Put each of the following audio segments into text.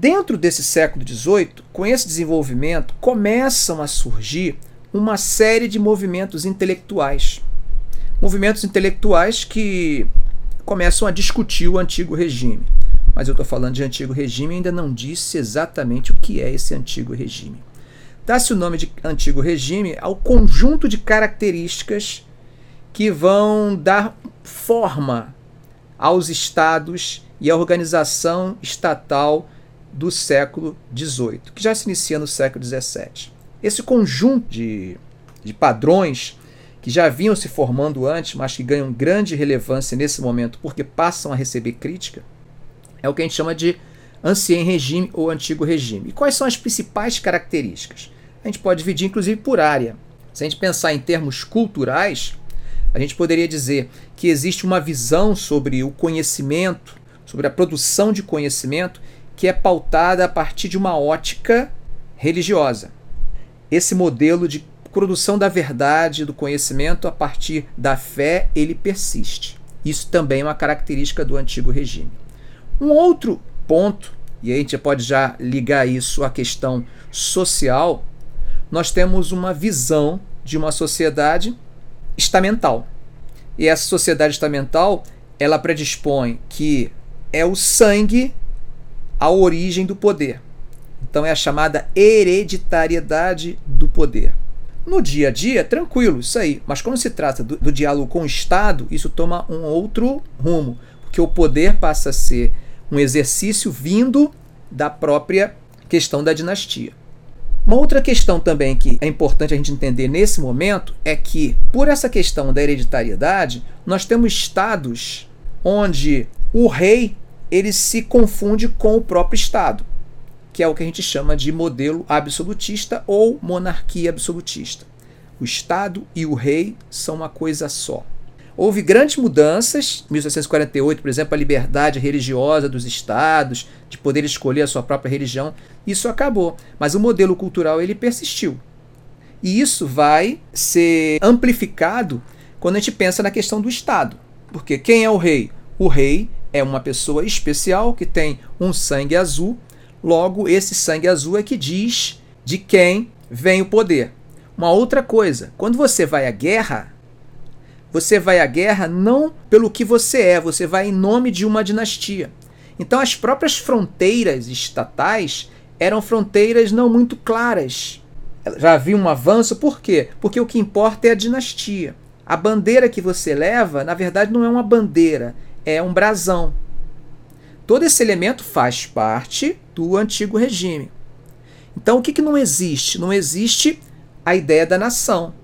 Dentro desse século XVIII, com esse desenvolvimento, começam a surgir uma série de movimentos intelectuais. Movimentos intelectuais que começam a discutir o antigo regime. Mas eu estou falando de antigo regime e ainda não disse exatamente o que é esse antigo regime. Dá-se o nome de antigo regime ao conjunto de características que vão dar forma aos estados e à organização estatal do século XVIII, que já se inicia no século XVII. Esse conjunto de, de padrões que já vinham se formando antes, mas que ganham grande relevância nesse momento porque passam a receber crítica, é o que a gente chama de ancien regime ou antigo regime. E quais são as principais características? a gente pode dividir inclusive por área. Se a gente pensar em termos culturais, a gente poderia dizer que existe uma visão sobre o conhecimento, sobre a produção de conhecimento, que é pautada a partir de uma ótica religiosa. Esse modelo de produção da verdade, do conhecimento a partir da fé, ele persiste. Isso também é uma característica do antigo regime. Um outro ponto, e a gente pode já ligar isso à questão social, nós temos uma visão de uma sociedade estamental. E essa sociedade estamental, ela predispõe que é o sangue a origem do poder. Então é a chamada hereditariedade do poder. No dia a dia, tranquilo, isso aí. Mas quando se trata do, do diálogo com o Estado, isso toma um outro rumo, porque o poder passa a ser um exercício vindo da própria questão da dinastia. Uma outra questão também que é importante a gente entender nesse momento é que, por essa questão da hereditariedade, nós temos estados onde o rei ele se confunde com o próprio Estado, que é o que a gente chama de modelo absolutista ou monarquia absolutista. O Estado e o rei são uma coisa só. Houve grandes mudanças, em 1748, por exemplo, a liberdade religiosa dos estados, de poder escolher a sua própria religião, isso acabou. Mas o modelo cultural ele persistiu. E isso vai ser amplificado quando a gente pensa na questão do Estado. Porque quem é o rei? O rei é uma pessoa especial que tem um sangue azul, logo, esse sangue azul é que diz de quem vem o poder. Uma outra coisa, quando você vai à guerra, você vai à guerra não pelo que você é, você vai em nome de uma dinastia. Então as próprias fronteiras estatais eram fronteiras não muito claras. Já havia um avanço, por quê? Porque o que importa é a dinastia. A bandeira que você leva, na verdade, não é uma bandeira, é um brasão. Todo esse elemento faz parte do antigo regime. Então, o que, que não existe? Não existe a ideia da nação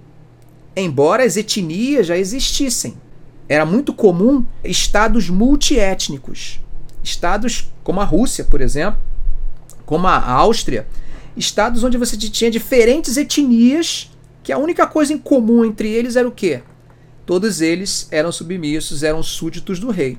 embora as etnias já existissem. Era muito comum estados multiétnicos. Estados como a Rússia, por exemplo, como a Áustria, estados onde você tinha diferentes etnias, que a única coisa em comum entre eles era o quê? Todos eles eram submissos, eram súditos do rei.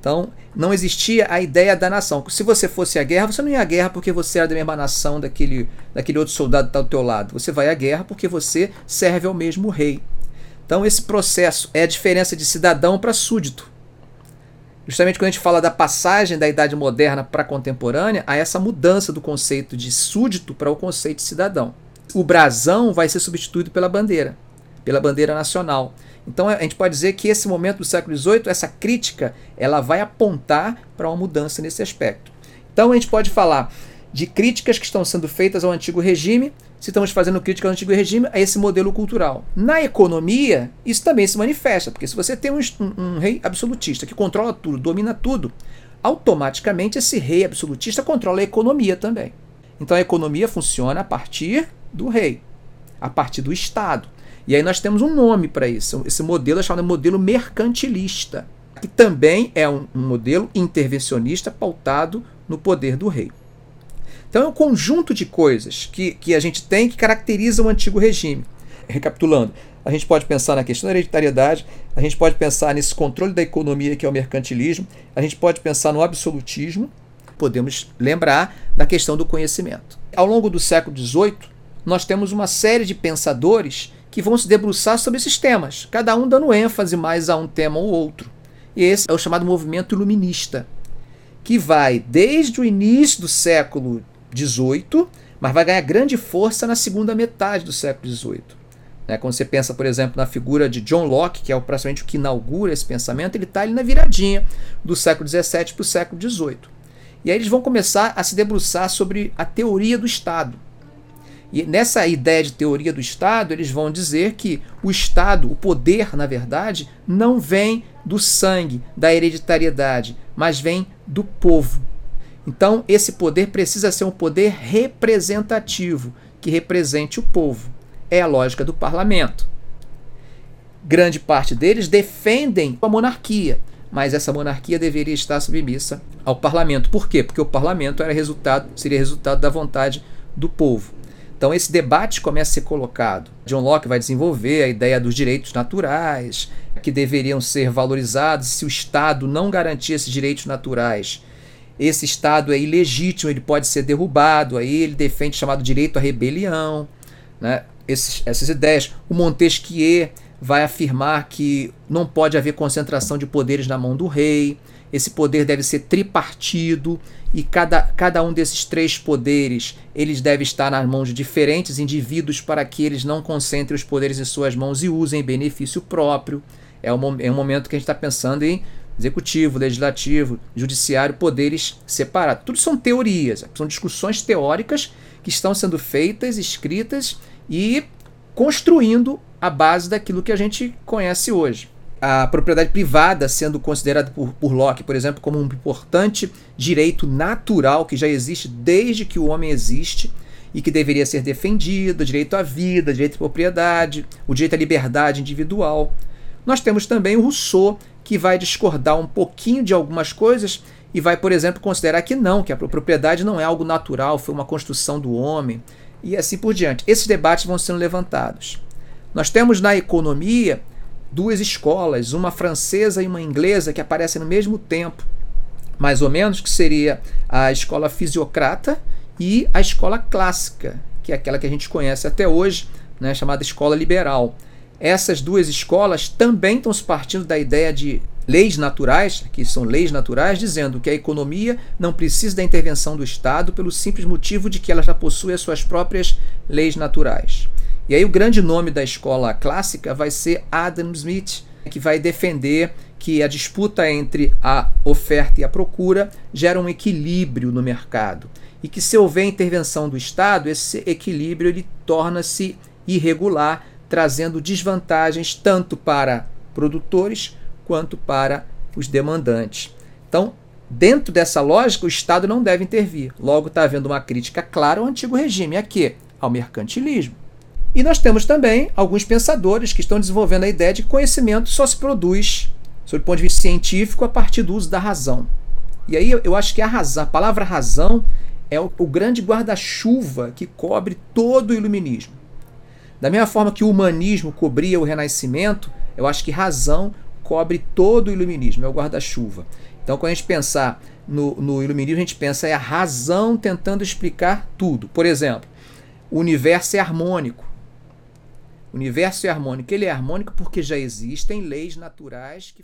Então, não existia a ideia da nação. Se você fosse à guerra, você não ia à guerra porque você era da mesma nação daquele, daquele outro soldado que está do teu lado. Você vai à guerra porque você serve ao mesmo rei. Então, esse processo é a diferença de cidadão para súdito. Justamente quando a gente fala da passagem da idade moderna para a contemporânea, há essa mudança do conceito de súdito para o conceito de cidadão. O brasão vai ser substituído pela bandeira, pela bandeira nacional. Então a gente pode dizer que esse momento do século XVIII, essa crítica, ela vai apontar para uma mudança nesse aspecto. Então a gente pode falar de críticas que estão sendo feitas ao antigo regime, se estamos fazendo crítica ao antigo regime, a esse modelo cultural. Na economia, isso também se manifesta, porque se você tem um, um, um rei absolutista que controla tudo, domina tudo, automaticamente esse rei absolutista controla a economia também. Então a economia funciona a partir do rei, a partir do Estado. E aí nós temos um nome para isso. Esse modelo é chamado modelo mercantilista, que também é um, um modelo intervencionista pautado no poder do rei. Então é um conjunto de coisas que, que a gente tem que caracteriza o antigo regime. Recapitulando, a gente pode pensar na questão da hereditariedade, a gente pode pensar nesse controle da economia que é o mercantilismo, a gente pode pensar no absolutismo, podemos lembrar da questão do conhecimento. Ao longo do século XVIII, nós temos uma série de pensadores que vão se debruçar sobre esses temas, cada um dando ênfase mais a um tema ou outro. E esse é o chamado movimento iluminista, que vai desde o início do século XVIII, mas vai ganhar grande força na segunda metade do século XVIII. Né? Quando você pensa, por exemplo, na figura de John Locke, que é praticamente o que inaugura esse pensamento, ele está ali na viradinha do século XVII para o século XVIII. E aí eles vão começar a se debruçar sobre a teoria do Estado. E nessa ideia de teoria do Estado, eles vão dizer que o Estado, o poder, na verdade, não vem do sangue, da hereditariedade, mas vem do povo. Então, esse poder precisa ser um poder representativo, que represente o povo. É a lógica do parlamento. Grande parte deles defendem a monarquia, mas essa monarquia deveria estar submissa ao parlamento. Por quê? Porque o parlamento era resultado, seria resultado da vontade do povo. Então esse debate começa a ser colocado. John Locke vai desenvolver a ideia dos direitos naturais, que deveriam ser valorizados se o Estado não garantir esses direitos naturais. Esse Estado é ilegítimo, ele pode ser derrubado. Aí ele defende o chamado direito à rebelião. Né? Esses, essas ideias. O Montesquieu vai afirmar que não pode haver concentração de poderes na mão do rei. Esse poder deve ser tripartido e cada, cada um desses três poderes eles deve estar nas mãos de diferentes indivíduos para que eles não concentrem os poderes em suas mãos e usem em benefício próprio. É um, é um momento que a gente está pensando em executivo, legislativo, judiciário, poderes separados. Tudo são teorias, são discussões teóricas que estão sendo feitas, escritas e construindo a base daquilo que a gente conhece hoje a propriedade privada sendo considerada por, por Locke, por exemplo, como um importante direito natural que já existe desde que o homem existe e que deveria ser defendido, direito à vida, direito à propriedade, o direito à liberdade individual. Nós temos também o Rousseau, que vai discordar um pouquinho de algumas coisas e vai, por exemplo, considerar que não, que a propriedade não é algo natural, foi uma construção do homem e assim por diante. Esses debates vão sendo levantados. Nós temos na economia duas escolas, uma francesa e uma inglesa, que aparecem no mesmo tempo, mais ou menos, que seria a escola fisiocrata e a escola clássica, que é aquela que a gente conhece até hoje, né, chamada escola liberal. Essas duas escolas também estão se partindo da ideia de leis naturais, que são leis naturais, dizendo que a economia não precisa da intervenção do Estado pelo simples motivo de que ela já possui as suas próprias leis naturais. E aí o grande nome da escola clássica vai ser Adam Smith, que vai defender que a disputa entre a oferta e a procura gera um equilíbrio no mercado e que se houver intervenção do Estado, esse equilíbrio ele torna-se irregular, trazendo desvantagens tanto para produtores quanto para os demandantes. Então, dentro dessa lógica, o Estado não deve intervir. Logo, está havendo uma crítica clara ao antigo regime, a quê? Ao mercantilismo. E nós temos também alguns pensadores que estão desenvolvendo a ideia de que conhecimento só se produz, sob o ponto de vista científico, a partir do uso da razão. E aí eu acho que a razão, a palavra razão é o, o grande guarda-chuva que cobre todo o iluminismo. Da mesma forma que o humanismo cobria o renascimento, eu acho que razão cobre todo o iluminismo, é o guarda-chuva. Então, quando a gente pensar no, no iluminismo, a gente pensa é a razão tentando explicar tudo. Por exemplo, o universo é harmônico. O universo é harmônico. Ele é harmônico porque já existem leis naturais que